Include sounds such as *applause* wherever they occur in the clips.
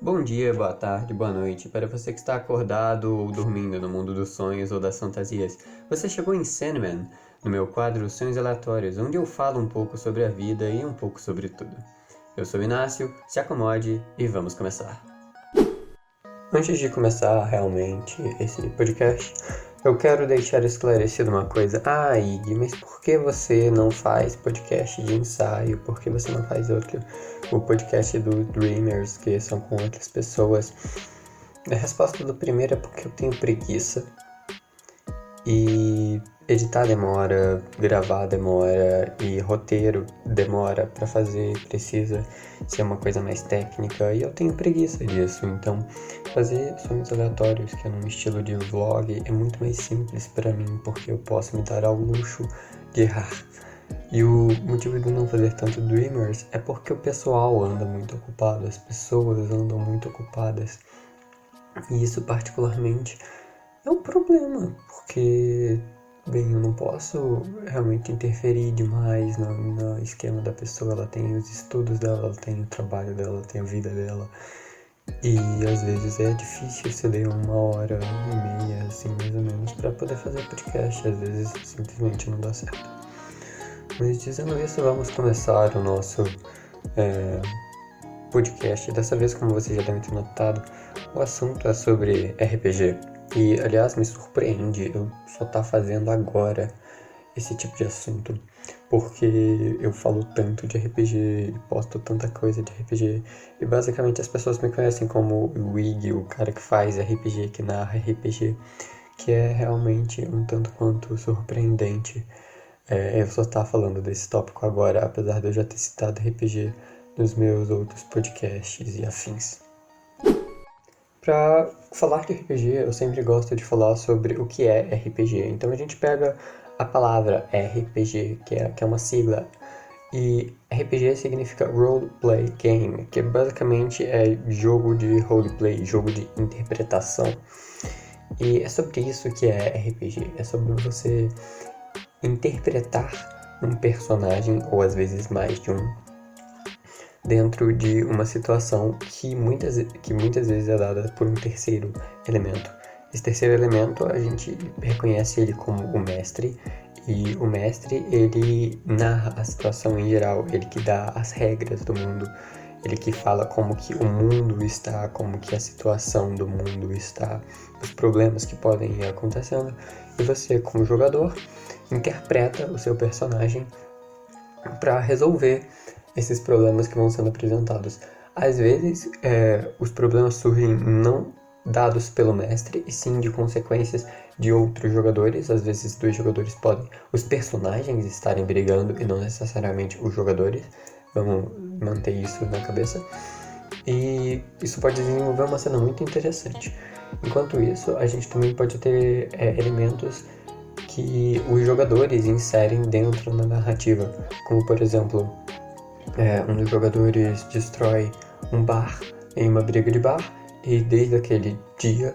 Bom dia, boa tarde, boa noite. Para você que está acordado ou dormindo no mundo dos sonhos ou das fantasias, você chegou em Sandman, no meu quadro Sonhos Aleatórios, onde eu falo um pouco sobre a vida e um pouco sobre tudo. Eu sou Inácio, se acomode e vamos começar. Antes de começar realmente esse podcast, eu quero deixar esclarecido uma coisa. Ah, Ig, mas por que você não faz podcast de ensaio? Por que você não faz outro, o podcast do Dreamers, que são com outras pessoas? A resposta do primeiro é porque eu tenho preguiça. E editar demora, gravar demora e roteiro demora para fazer, precisa ser uma coisa mais técnica e eu tenho preguiça disso. Então, fazer sonhos aleatórios, que é num estilo de vlog, é muito mais simples para mim porque eu posso me dar ao luxo de errar. E o motivo de não fazer tanto Dreamers é porque o pessoal anda muito ocupado, as pessoas andam muito ocupadas. E isso particularmente é um problema, porque, bem, eu não posso realmente interferir demais no, no esquema da pessoa. Ela tem os estudos dela, ela tem o trabalho dela, ela tem a vida dela. E às vezes é difícil você ler uma hora e meia, assim, mais ou menos, para poder fazer podcast. Às vezes simplesmente não dá certo. Mas dizendo isso, vamos começar o nosso é, podcast. Dessa vez, como vocês já devem ter notado, o assunto é sobre RPG. E, aliás, me surpreende eu só estar tá fazendo agora esse tipo de assunto, porque eu falo tanto de RPG e posto tanta coisa de RPG, e basicamente as pessoas me conhecem como o Wig, o cara que faz RPG, que narra RPG, que é realmente um tanto quanto surpreendente é, eu só estar tá falando desse tópico agora, apesar de eu já ter citado RPG nos meus outros podcasts e afins. Para falar de RPG, eu sempre gosto de falar sobre o que é RPG. Então a gente pega a palavra RPG, que é, que é uma sigla, e RPG significa Role Play Game, que basicamente é jogo de roleplay, jogo de interpretação. E é sobre isso que é RPG, é sobre você interpretar um personagem, ou às vezes mais de um, dentro de uma situação que muitas, que muitas vezes é dada por um terceiro elemento. Esse terceiro elemento a gente reconhece ele como o mestre e o mestre ele narra a situação em geral, ele que dá as regras do mundo, ele que fala como que o mundo está, como que a situação do mundo está, os problemas que podem ir acontecendo e você como jogador interpreta o seu personagem para resolver esses problemas que vão sendo apresentados. Às vezes, é, os problemas surgem não dados pelo mestre, e sim de consequências de outros jogadores. Às vezes, dois jogadores podem, os personagens estarem brigando e não necessariamente os jogadores. Vamos manter isso na cabeça. E isso pode desenvolver uma cena muito interessante. Enquanto isso, a gente também pode ter é, elementos que os jogadores inserem dentro da narrativa, como por exemplo é, um dos jogadores destrói um bar em uma briga de bar e desde aquele dia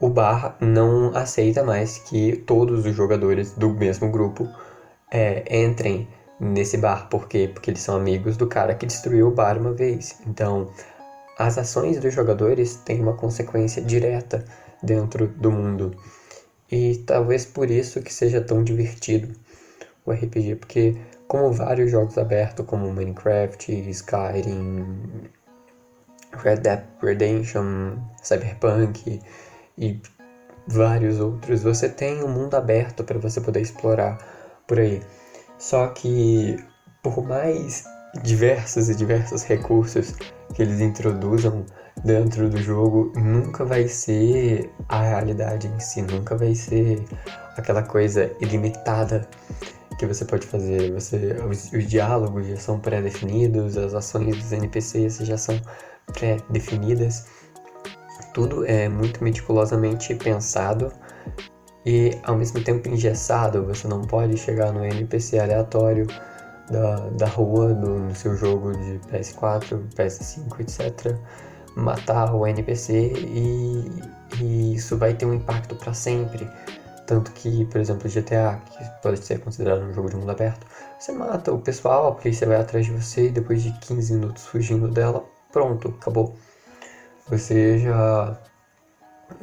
o bar não aceita mais que todos os jogadores do mesmo grupo é, entrem nesse bar. Por quê? Porque eles são amigos do cara que destruiu o bar uma vez. Então, as ações dos jogadores têm uma consequência direta dentro do mundo. E talvez por isso que seja tão divertido o RPG, porque como vários jogos abertos como Minecraft, Skyrim, Red Dead Redemption, Cyberpunk e vários outros, você tem um mundo aberto para você poder explorar por aí. Só que por mais diversos e diversos recursos que eles introduzam dentro do jogo, nunca vai ser a realidade em si, nunca vai ser aquela coisa ilimitada que você pode fazer. Você, os, os diálogos já são pré-definidos, as ações dos NPCs já são pré-definidas. Tudo é muito meticulosamente pensado e ao mesmo tempo engessado. Você não pode chegar no NPC aleatório da, da rua do, no seu jogo de PS4, PS5, etc. Matar o NPC e, e isso vai ter um impacto para sempre tanto que, por exemplo, GTA, que pode ser considerado um jogo de mundo aberto, você mata o pessoal, a polícia vai atrás de você e depois de 15 minutos fugindo dela, pronto, acabou. você já.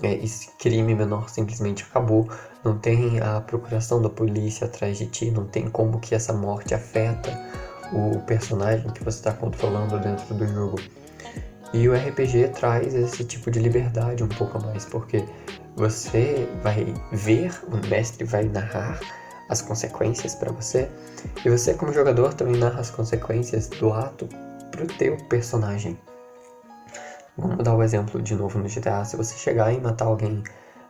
É, esse crime menor simplesmente acabou, não tem a procuração da polícia atrás de ti, não tem como que essa morte afeta o personagem que você está controlando dentro do jogo. E o RPG traz esse tipo de liberdade um pouco a mais, porque você vai ver, o mestre vai narrar as consequências para você, e você como jogador também narra as consequências do ato pro teu personagem. Vamos dar o exemplo de novo no GTA. Se você chegar e matar alguém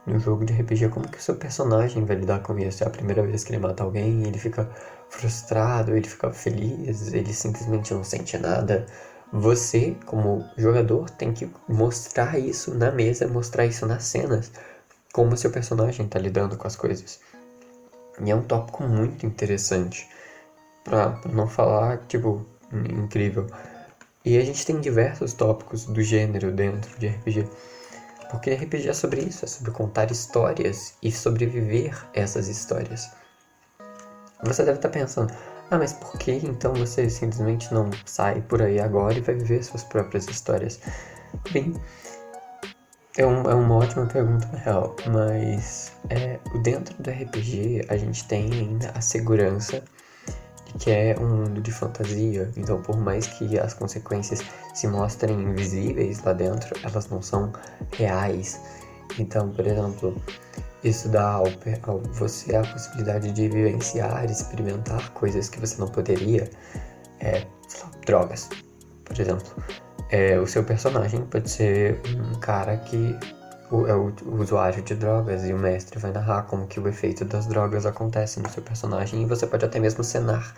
no jogo de RPG, como que o seu personagem vai lidar com isso? É a primeira vez que ele mata alguém, ele fica frustrado, ele fica feliz, ele simplesmente não sente nada. Você, como jogador, tem que mostrar isso na mesa, mostrar isso nas cenas, como o seu personagem está lidando com as coisas. E é um tópico muito interessante, pra não falar, tipo, incrível. E a gente tem diversos tópicos do gênero dentro de RPG. Porque RPG é sobre isso, é sobre contar histórias e sobreviver essas histórias. Você deve estar pensando, ah, mas por que então você simplesmente não sai por aí agora e vai viver suas próprias histórias? Bem, é, um, é uma ótima pergunta na real, mas é, dentro do RPG a gente tem ainda a segurança que é um mundo de fantasia. Então, por mais que as consequências se mostrem invisíveis lá dentro, elas não são reais. Então, por exemplo, isso dá ao, ao você a possibilidade de vivenciar, experimentar coisas que você não poderia. É, drogas, por exemplo. É, o seu personagem pode ser um cara que é o, o, usuário de drogas e o mestre vai narrar como que o efeito das drogas acontece no seu personagem e você pode até mesmo cenar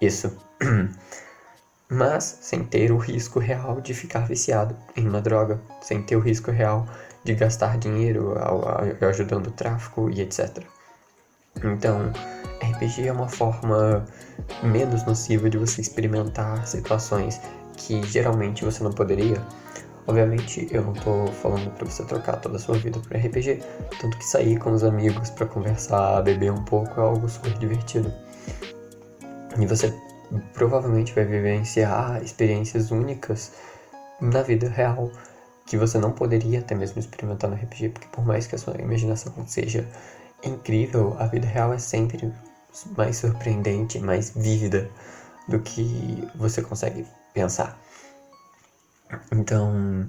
isso. *clears throat* Mas sem ter o risco real de ficar viciado em uma droga, sem ter o risco real de gastar dinheiro ao, ao, ajudando o tráfico e etc. Então, RPG é uma forma menos nociva de você experimentar situações que geralmente você não poderia Obviamente, eu não tô falando para você trocar toda a sua vida por RPG, tanto que sair com os amigos para conversar, beber um pouco é algo super divertido. E você provavelmente vai vivenciar experiências únicas na vida real que você não poderia até mesmo experimentar no RPG, porque por mais que a sua imaginação seja incrível, a vida real é sempre mais surpreendente, mais vívida do que você consegue pensar. Então,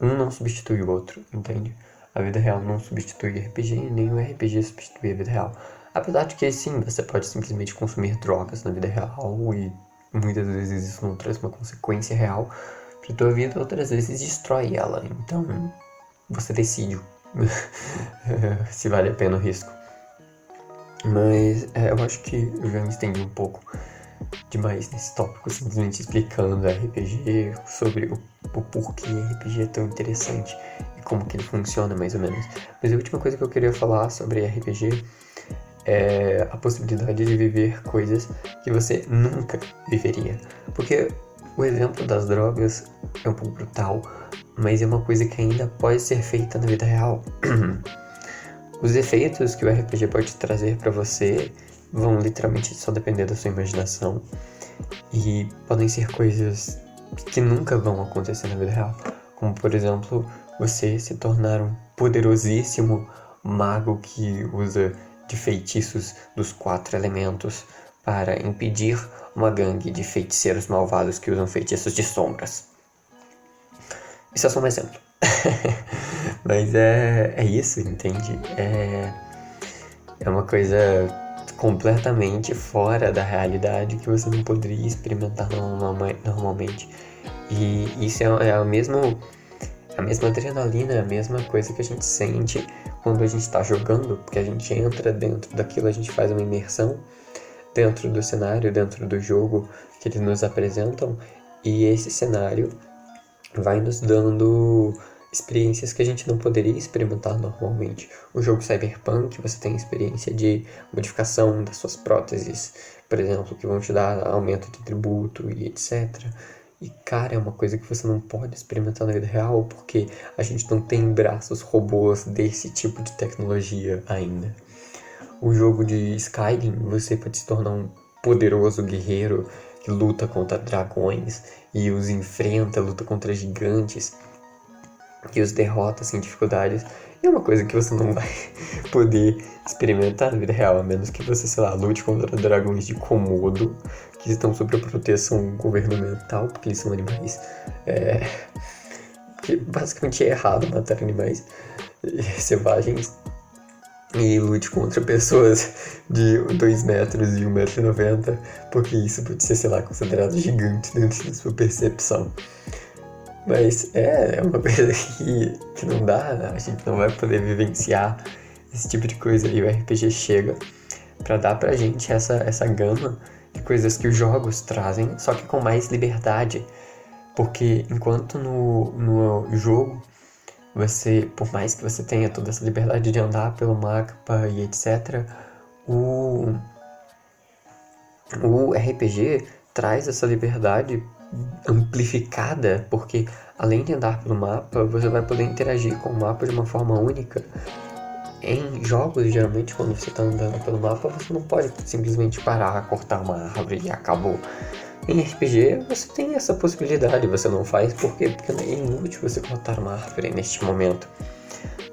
um não substitui o outro, entende? A vida real não substitui RPG e nem o RPG substitui a vida real. Apesar de que sim, você pode simplesmente consumir drogas na vida real e muitas vezes isso não traz uma consequência real para tua vida, outras vezes destrói ela. Então, você decide *laughs* se vale a pena o risco. Mas é, eu acho que eu já me estendi um pouco demais nesse tópico, simplesmente explicando RPG, sobre o, o porquê RPG é tão interessante e como que ele funciona mais ou menos. Mas a última coisa que eu queria falar sobre RPG é a possibilidade de viver coisas que você nunca viveria. Porque o exemplo das drogas é um pouco brutal, mas é uma coisa que ainda pode ser feita na vida real. *clears throat* Os efeitos que o RPG pode trazer para você vão literalmente só depender da sua imaginação e podem ser coisas que nunca vão acontecer na vida real, como por exemplo você se tornar um poderosíssimo mago que usa de feitiços dos quatro elementos para impedir uma gangue de feiticeiros malvados que usam feitiços de sombras. Isso é só um exemplo. *laughs* Mas é, é isso, entende? É, é uma coisa completamente fora da realidade que você não poderia experimentar normalmente. E isso é, é a mesma, a mesma adrenalina, a mesma coisa que a gente sente quando a gente está jogando, porque a gente entra dentro daquilo, a gente faz uma imersão dentro do cenário, dentro do jogo que eles nos apresentam, e esse cenário vai nos dando experiências que a gente não poderia experimentar normalmente. O jogo Cyberpunk, você tem experiência de modificação das suas próteses, por exemplo, que vão te dar aumento de tributo e etc. E cara, é uma coisa que você não pode experimentar na vida real porque a gente não tem braços robôs desse tipo de tecnologia ainda. O jogo de Skyrim, você pode se tornar um poderoso guerreiro que luta contra dragões e os enfrenta, luta contra gigantes que os derrota sem dificuldades. E é uma coisa que você não vai *laughs* poder experimentar na vida real, a menos que você, sei lá, lute contra dragões de Komodo, que estão sob a proteção governamental, porque eles são animais. É, que basicamente é errado matar animais *laughs* selvagens. E lute contra pessoas *laughs* de 2 metros e 1,90m, porque isso pode ser, sei lá, considerado gigante dentro da sua percepção. Mas é, é uma coisa *laughs* que, que não dá, a gente não vai poder vivenciar esse tipo de coisa. E o RPG chega para dar pra gente essa, essa gama de coisas que os jogos trazem, só que com mais liberdade. Porque enquanto no, no jogo você, por mais que você tenha toda essa liberdade de andar pelo mapa e etc, o, o RPG traz essa liberdade amplificada, porque além de andar pelo mapa, você vai poder interagir com o mapa de uma forma única. Em jogos, geralmente, quando você está andando pelo mapa, você não pode simplesmente parar, cortar uma árvore e acabou. Em RPG, você tem essa possibilidade, você não faz por quê? Porque é inútil você cortar uma árvore neste momento.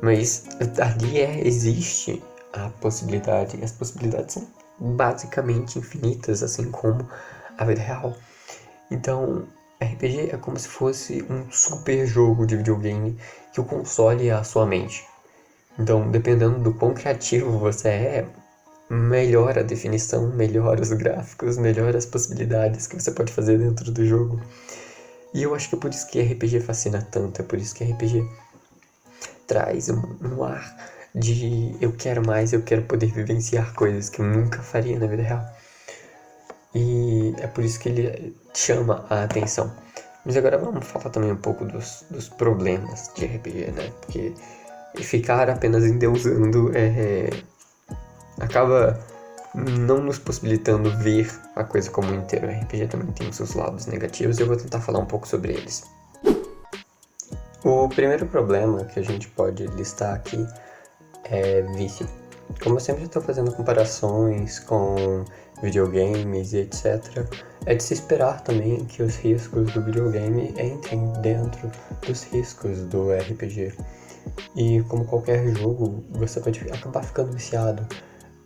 Mas ali é, existe a possibilidade, e as possibilidades são basicamente infinitas, assim como a vida real. Então, RPG é como se fosse um super jogo de videogame que o console é a sua mente. Então, dependendo do quão criativo você é, melhora a definição, melhora os gráficos, melhora as possibilidades que você pode fazer dentro do jogo. E eu acho que é por isso que RPG fascina tanto, é por isso que RPG traz um, um ar de eu quero mais, eu quero poder vivenciar coisas que eu nunca faria na vida real. E é por isso que ele chama a atenção. Mas agora vamos falar também um pouco dos, dos problemas de RPG, né? Porque ficar apenas endeusando é, acaba não nos possibilitando ver a coisa como inteiro. O RPG também tem seus lados negativos e eu vou tentar falar um pouco sobre eles. O primeiro problema que a gente pode listar aqui é vício. Como eu sempre estou fazendo comparações com videogames e etc., é de se esperar também que os riscos do videogame entrem dentro dos riscos do RPG. E como qualquer jogo, você pode acabar ficando viciado.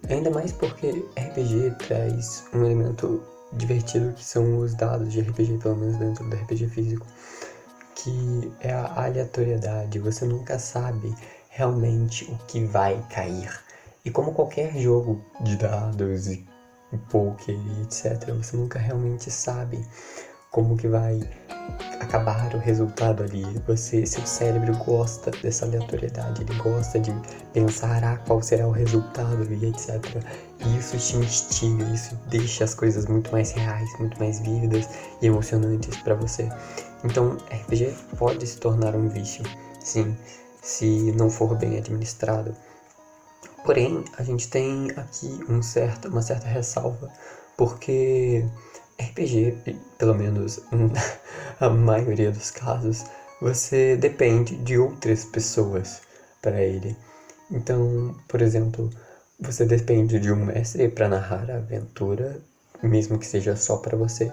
Ainda mais porque RPG traz um elemento divertido que são os dados de RPG, pelo menos dentro do RPG físico, que é a aleatoriedade. Você nunca sabe realmente o que vai cair. E como qualquer jogo de dados e poker e etc, você nunca realmente sabe como que vai acabar o resultado ali. Você, seu cérebro gosta dessa aleatoriedade, ele gosta de pensar ah, qual será o resultado e etc. E isso te instiga, isso deixa as coisas muito mais reais, muito mais vívidas e emocionantes para você. Então, RPG pode se tornar um vício, sim, se não for bem administrado. Porém, a gente tem aqui um certo, uma certa ressalva, porque RPG, pelo menos *laughs* a maioria dos casos, você depende de outras pessoas para ele. Então, por exemplo, você depende de um mestre para narrar a aventura, mesmo que seja só para você,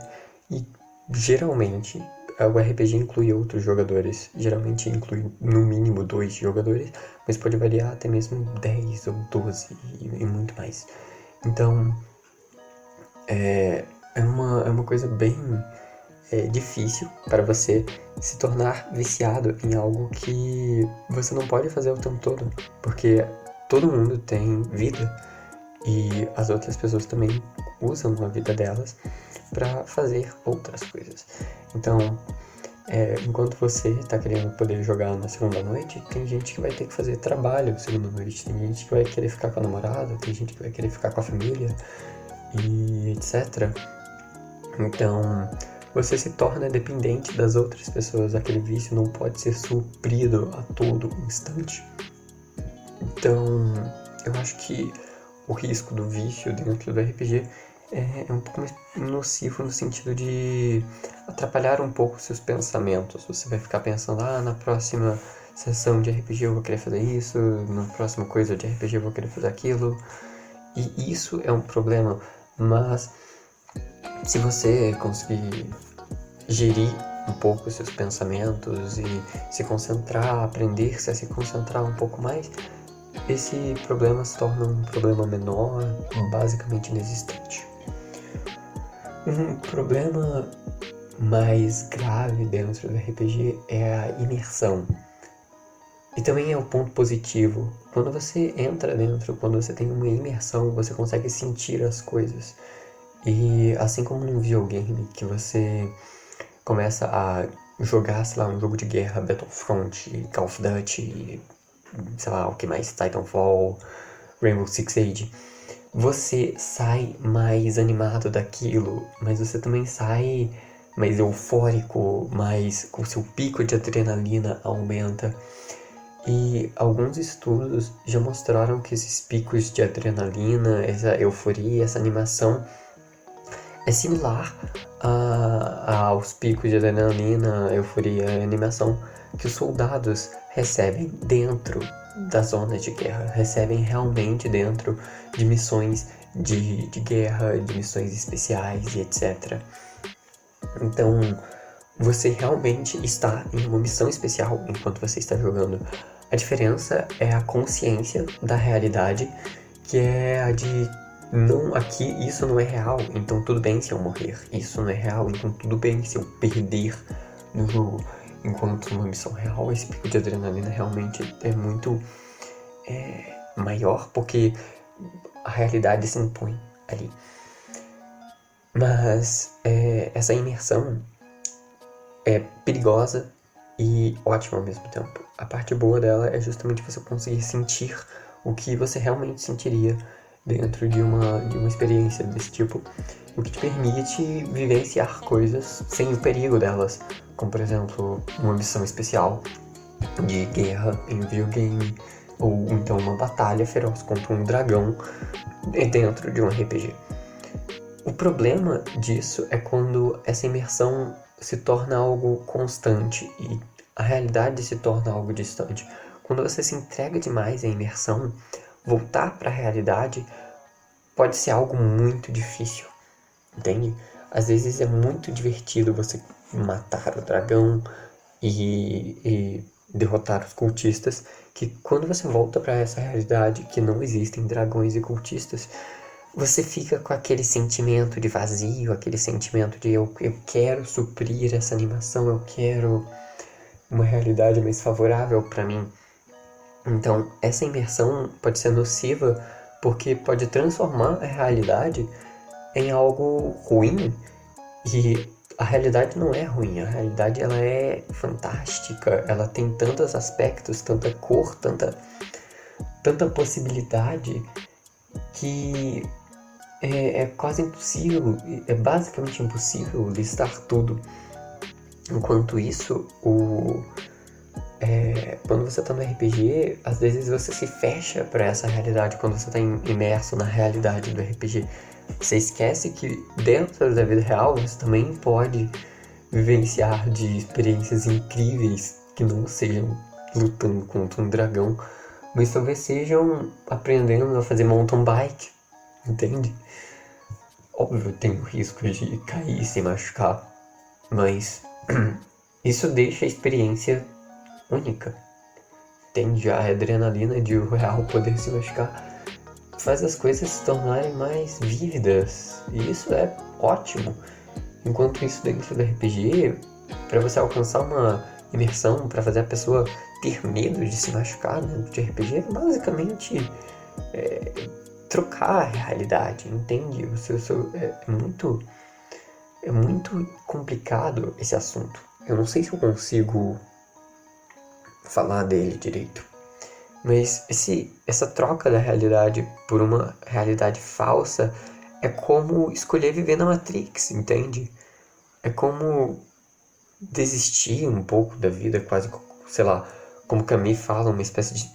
e geralmente o RPG inclui outros jogadores, geralmente inclui no mínimo dois jogadores, mas pode variar até mesmo 10 ou 12 e, e muito mais. Então, é, é, uma, é uma coisa bem é, difícil para você se tornar viciado em algo que você não pode fazer o tempo todo, porque todo mundo tem vida e as outras pessoas também usam a vida delas para fazer outras coisas. Então, é, enquanto você está querendo poder jogar na segunda noite, tem gente que vai ter que fazer trabalho na segunda noite, tem gente que vai querer ficar com a namorada, tem gente que vai querer ficar com a família e etc. Então, você se torna dependente das outras pessoas, aquele vício não pode ser suprido a todo instante. Então, eu acho que o risco do vício dentro do RPG é, é um pouco mais nocivo no sentido de atrapalhar um pouco seus pensamentos. Você vai ficar pensando, ah, na próxima sessão de RPG eu vou querer fazer isso, na próxima coisa de RPG eu vou querer fazer aquilo. E isso é um problema, mas se você conseguir gerir um pouco seus pensamentos e se concentrar, aprender-se a se concentrar um pouco mais, esse problema se torna um problema menor, basicamente inexistente. Um problema mais grave dentro do RPG é a imersão. E também é o ponto positivo. Quando você entra dentro, quando você tem uma imersão, você consegue sentir as coisas. E assim como num videogame que você começa a jogar, sei lá, um jogo de guerra, Battlefront, Call of Duty, sei lá, o que mais, Titanfall, Rainbow Six Siege, você sai mais animado daquilo, mas você também sai mais eufórico, mais com seu pico de adrenalina aumenta. E alguns estudos já mostraram que esses picos de adrenalina, essa euforia, essa animação é similar a, aos picos de adrenalina, euforia e animação que os soldados recebem dentro das zonas de guerra, recebem realmente dentro de missões de, de guerra, de missões especiais e etc. Então, você realmente está em uma missão especial enquanto você está jogando. A diferença é a consciência da realidade, que é a de não aqui isso não é real, então tudo bem se eu morrer. Isso não é real, então tudo bem se eu perder no jogo. Enquanto numa missão real, esse pico de adrenalina realmente é muito é, maior, porque a realidade se impõe ali. Mas é, essa imersão é perigosa e ótima ao mesmo tempo. A parte boa dela é justamente você conseguir sentir o que você realmente sentiria dentro de uma, de uma experiência desse tipo, o que te permite vivenciar coisas sem o perigo delas, como por exemplo uma missão especial de guerra em um videogame, ou então uma batalha feroz contra um dragão dentro de um RPG. O problema disso é quando essa imersão se torna algo constante e a realidade se torna algo distante. Quando você se entrega demais à imersão, voltar para a realidade pode ser algo muito difícil, entende? Às vezes é muito divertido você matar o dragão e, e derrotar os cultistas, que quando você volta para essa realidade que não existem dragões e cultistas, você fica com aquele sentimento de vazio, aquele sentimento de eu, eu quero suprir essa animação, eu quero uma realidade mais favorável para mim. Então, essa imersão pode ser nociva porque pode transformar a realidade em algo ruim e a realidade não é ruim, a realidade ela é fantástica, ela tem tantos aspectos, tanta cor, tanta tanta possibilidade que é, é quase impossível, é basicamente impossível listar tudo. Enquanto isso, o é, quando você tá no RPG, às vezes você se fecha para essa realidade quando você tá imerso na realidade do RPG. Você esquece que dentro da vida real você também pode vivenciar de experiências incríveis que não sejam lutando contra um dragão, mas talvez sejam aprendendo a fazer mountain bike, entende? Óbvio, tem o risco de cair e se machucar, mas *clears throat* isso deixa a experiência única. Tende a adrenalina de o real poder se machucar faz as coisas se tornarem mais vívidas. E isso é ótimo. Enquanto isso dentro do RPG, para você alcançar uma imersão, para fazer a pessoa ter medo de se machucar dentro de RPG, é basicamente é, trocar a realidade, entende? O seu, seu, é, é muito é muito complicado esse assunto. Eu não sei se eu consigo falar dele direito. Mas esse, essa troca da realidade por uma realidade falsa é como escolher viver na Matrix, entende? É como desistir um pouco da vida, quase, sei lá, como Camus fala, uma espécie de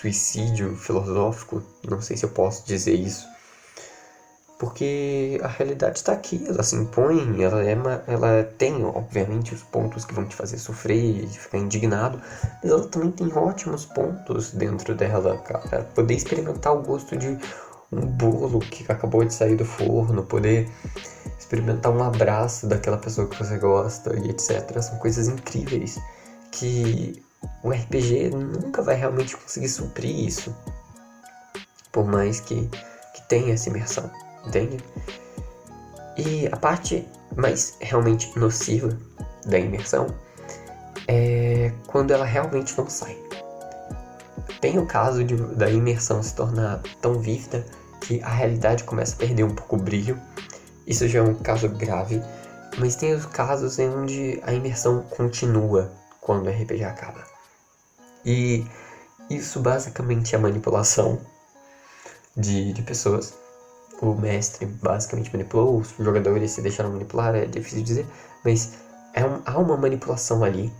suicídio filosófico, não sei se eu posso dizer isso. Porque a realidade está aqui, ela se impõe, ela, é uma, ela tem, obviamente, os pontos que vão te fazer sofrer e ficar indignado, mas ela também tem ótimos pontos dentro dela, cara. Poder experimentar o gosto de um bolo que acabou de sair do forno, poder experimentar um abraço daquela pessoa que você gosta e etc. São coisas incríveis que o RPG nunca vai realmente conseguir suprir isso. Por mais que, que tenha essa imersão, entende? E a parte mais realmente nociva da imersão é quando ela realmente não sai. Tem o caso de, da imersão se tornar tão vívida que a realidade começa a perder um pouco o brilho. Isso já é um caso grave. Mas tem os casos em onde a imersão continua quando o RPG acaba. E isso basicamente é manipulação de, de pessoas. O mestre basicamente manipulou, os jogadores se deixaram manipular, é difícil dizer, mas é um, há uma manipulação ali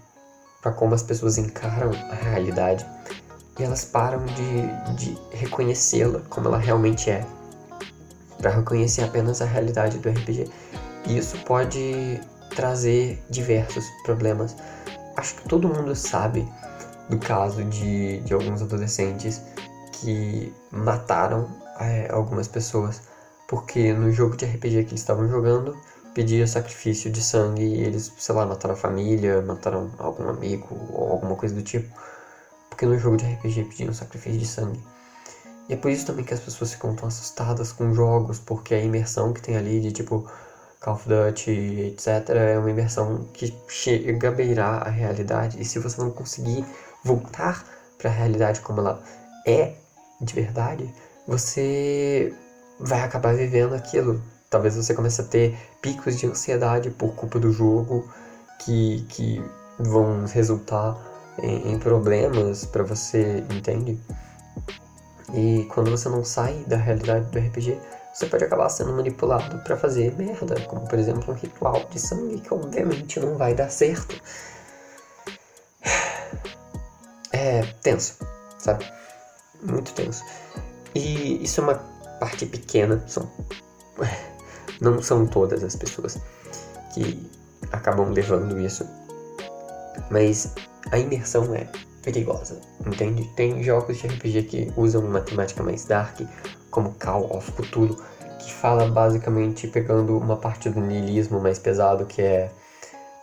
para como as pessoas encaram a realidade e elas param de, de reconhecê-la como ela realmente é, para reconhecer apenas a realidade do RPG. E isso pode trazer diversos problemas. Acho que todo mundo sabe do caso de, de alguns adolescentes que mataram é, algumas pessoas porque no jogo de RPG que eles estavam jogando pedia sacrifício de sangue e eles, sei lá, mataram a família, mataram algum amigo ou alguma coisa do tipo porque no jogo de RPG pediam sacrifício de sangue. E é por isso também que as pessoas ficam tão assustadas com jogos, porque a imersão que tem ali de tipo Call of Duty, etc., é uma imersão que chega a beirar a realidade. E se você não conseguir voltar para a realidade como ela é de verdade, você vai acabar vivendo aquilo. Talvez você comece a ter picos de ansiedade por culpa do jogo que, que vão resultar em, em problemas para você, entende? E quando você não sai da realidade do RPG, você pode acabar sendo manipulado para fazer merda, como por exemplo um ritual de sangue que obviamente não vai dar certo. É tenso, sabe? Muito tenso. E isso é uma parte pequena, são não são todas as pessoas que acabam levando isso, mas a imersão é perigosa, entende? Tem jogos de RPG que usam uma temática mais dark, como Call of Cthulhu, que fala basicamente pegando uma parte do niilismo mais pesado, que é,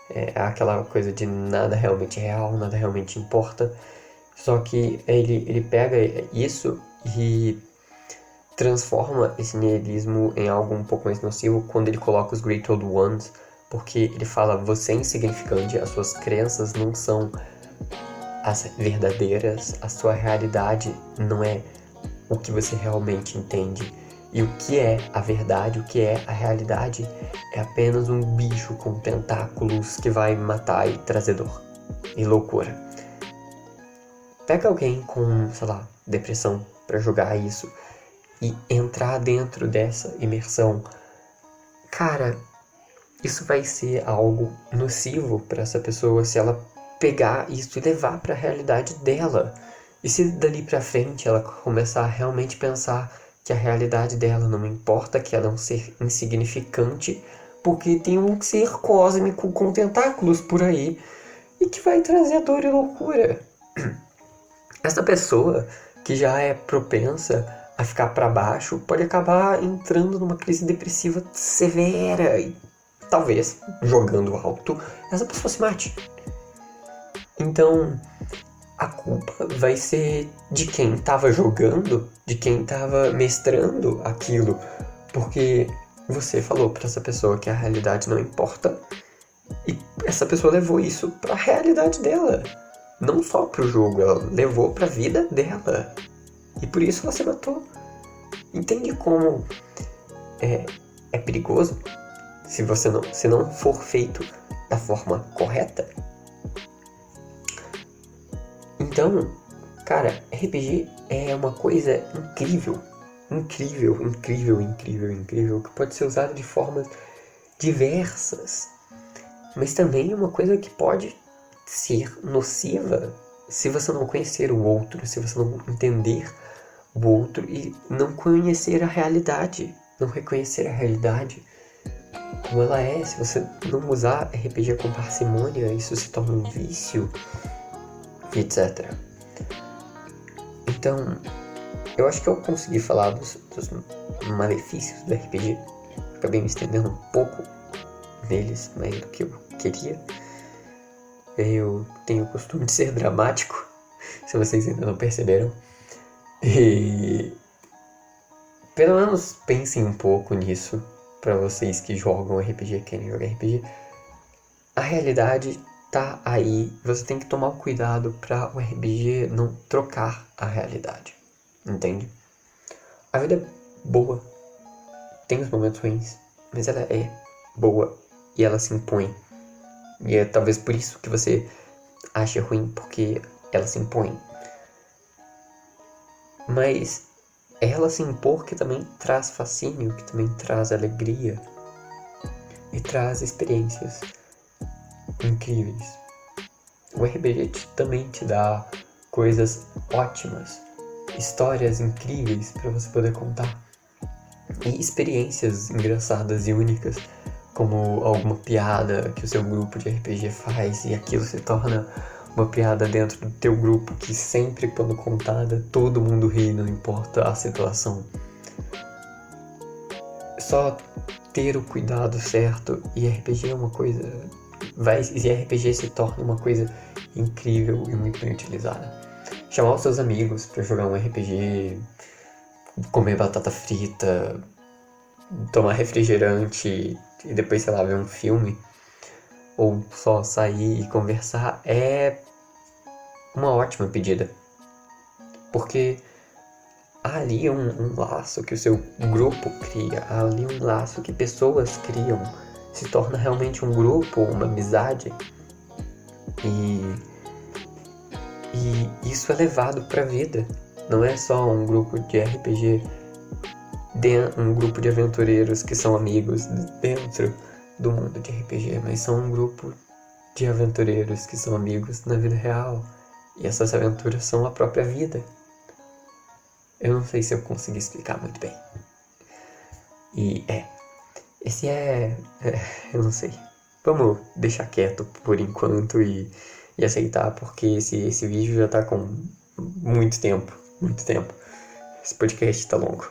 é aquela coisa de nada realmente real, nada realmente importa. Só que ele, ele pega isso e transforma esse niilismo em algo um pouco mais nocivo quando ele coloca os Great Old Ones, porque ele fala: você é insignificante, as suas crenças não são as verdadeiras, a sua realidade não é o que você realmente entende. E o que é a verdade, o que é a realidade, é apenas um bicho com tentáculos que vai matar e trazer dor e loucura. Pega alguém com, sei lá, depressão para jogar isso e entrar dentro dessa imersão. Cara, isso vai ser algo nocivo para essa pessoa se ela pegar isso e levar para a realidade dela. E se dali para frente ela começar a realmente pensar que a realidade dela não importa, que ela é um ser insignificante, porque tem um ser cósmico com tentáculos por aí e que vai trazer dor e loucura. *clears throat* Essa pessoa que já é propensa a ficar para baixo pode acabar entrando numa crise depressiva severa e talvez jogando alto essa pessoa se mate. Então, a culpa vai ser de quem estava jogando, de quem estava mestrando aquilo, porque você falou para essa pessoa que a realidade não importa e essa pessoa levou isso para a realidade dela, não só para o jogo, ela levou para a vida dela e por isso você matou. Entende como é, é perigoso se você não, se não for feito da forma correta? Então, cara, RPG é uma coisa incrível, incrível, incrível, incrível, incrível, que pode ser usada de formas diversas, mas também é uma coisa que pode ser nociva se você não conhecer o outro, se você não entender o outro e não conhecer a realidade, não reconhecer a realidade como ela é. Se você não usar RPG com parcimônia, isso se torna um vício etc. Então, eu acho que eu consegui falar dos, dos malefícios do RPG. acabei me estendendo um pouco neles, mais do que eu queria. Eu tenho o costume de ser dramático, *laughs* se vocês ainda não perceberam. E pelo menos pensem um pouco nisso para vocês que jogam RPG, querem jogar RPG. A realidade tá aí, você tem que tomar cuidado para o RPG não trocar a realidade, entende? A vida é boa, tem os momentos ruins, mas ela é boa e ela se impõe. E é talvez por isso que você acha ruim, porque ela se impõe. Mas ela se impor que também traz fascínio, que também traz alegria e traz experiências incríveis. O RPG também te dá coisas ótimas, histórias incríveis para você poder contar e experiências engraçadas e únicas, como alguma piada que o seu grupo de RPG faz e aquilo se torna uma piada dentro do teu grupo que sempre quando contada todo mundo ri, não importa a situação. Só ter o cuidado certo e RPG é uma coisa vai e RPG se torna uma coisa incrível e muito bem utilizada. Chamar os seus amigos para jogar um RPG, comer batata frita, tomar refrigerante e depois, sei lá, ver um filme ou só sair e conversar é uma ótima pedida. Porque há ali um, um, laço que o seu grupo cria, há ali um laço que pessoas criam, se torna realmente um grupo, uma amizade. E, e isso é levado para a vida. Não é só um grupo de RPG, um grupo de aventureiros que são amigos dentro do mundo de RPG, mas são um grupo de aventureiros que são amigos na vida real. E essas aventuras são a própria vida. Eu não sei se eu consegui explicar muito bem. E é. Esse é. é eu não sei. Vamos deixar quieto por enquanto e, e aceitar, porque esse, esse vídeo já tá com muito tempo. Muito tempo. Esse podcast tá longo.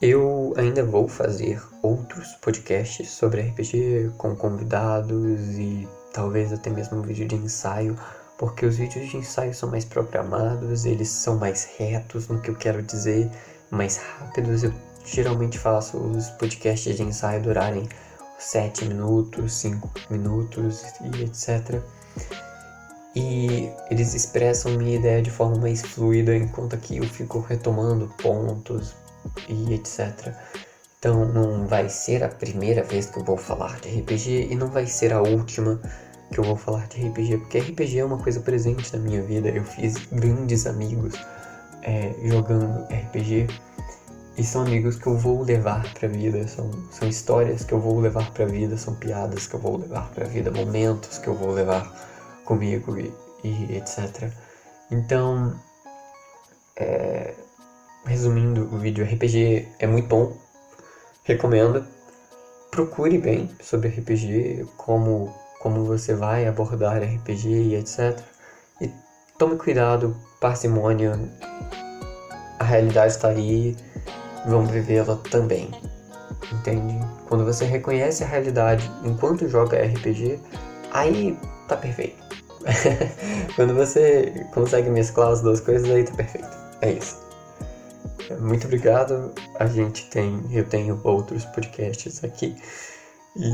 Eu ainda vou fazer outros podcasts sobre RPG com convidados e talvez até mesmo um vídeo de ensaio, porque os vídeos de ensaio são mais programados, eles são mais retos no que eu quero dizer, mais rápidos. Eu geralmente faço os podcasts de ensaio durarem 7 minutos, 5 minutos e etc. E eles expressam minha ideia de forma mais fluida, enquanto aqui eu fico retomando pontos, e etc. Então não vai ser a primeira vez que eu vou falar de RPG e não vai ser a última que eu vou falar de RPG, porque RPG é uma coisa presente na minha vida. Eu fiz grandes amigos é, jogando RPG e são amigos que eu vou levar para a vida, são, são histórias que eu vou levar para a vida, são piadas que eu vou levar para a vida, momentos que eu vou levar comigo e, e etc. Então, é, resumindo o vídeo, RPG é muito bom, recomendo. Procure bem sobre RPG, como, como você vai abordar RPG e etc. E tome cuidado, parcimônia, a realidade está aí, vamos vivê-la também. Entende? Quando você reconhece a realidade enquanto joga RPG, aí tá perfeito. *laughs* Quando você consegue mesclar as duas coisas, aí tá perfeito. É isso. Muito obrigado. A gente tem, eu tenho outros podcasts aqui e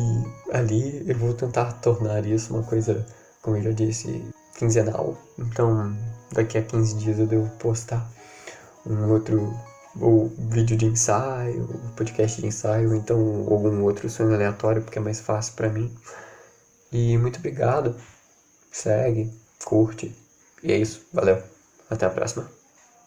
ali eu vou tentar tornar isso uma coisa, como eu já disse, quinzenal. Então, daqui a 15 dias eu devo postar um outro ou vídeo de ensaio, podcast de ensaio, então algum outro sonho aleatório, porque é mais fácil para mim. E muito obrigado. Segue, curte. E é isso. Valeu. Até a próxima.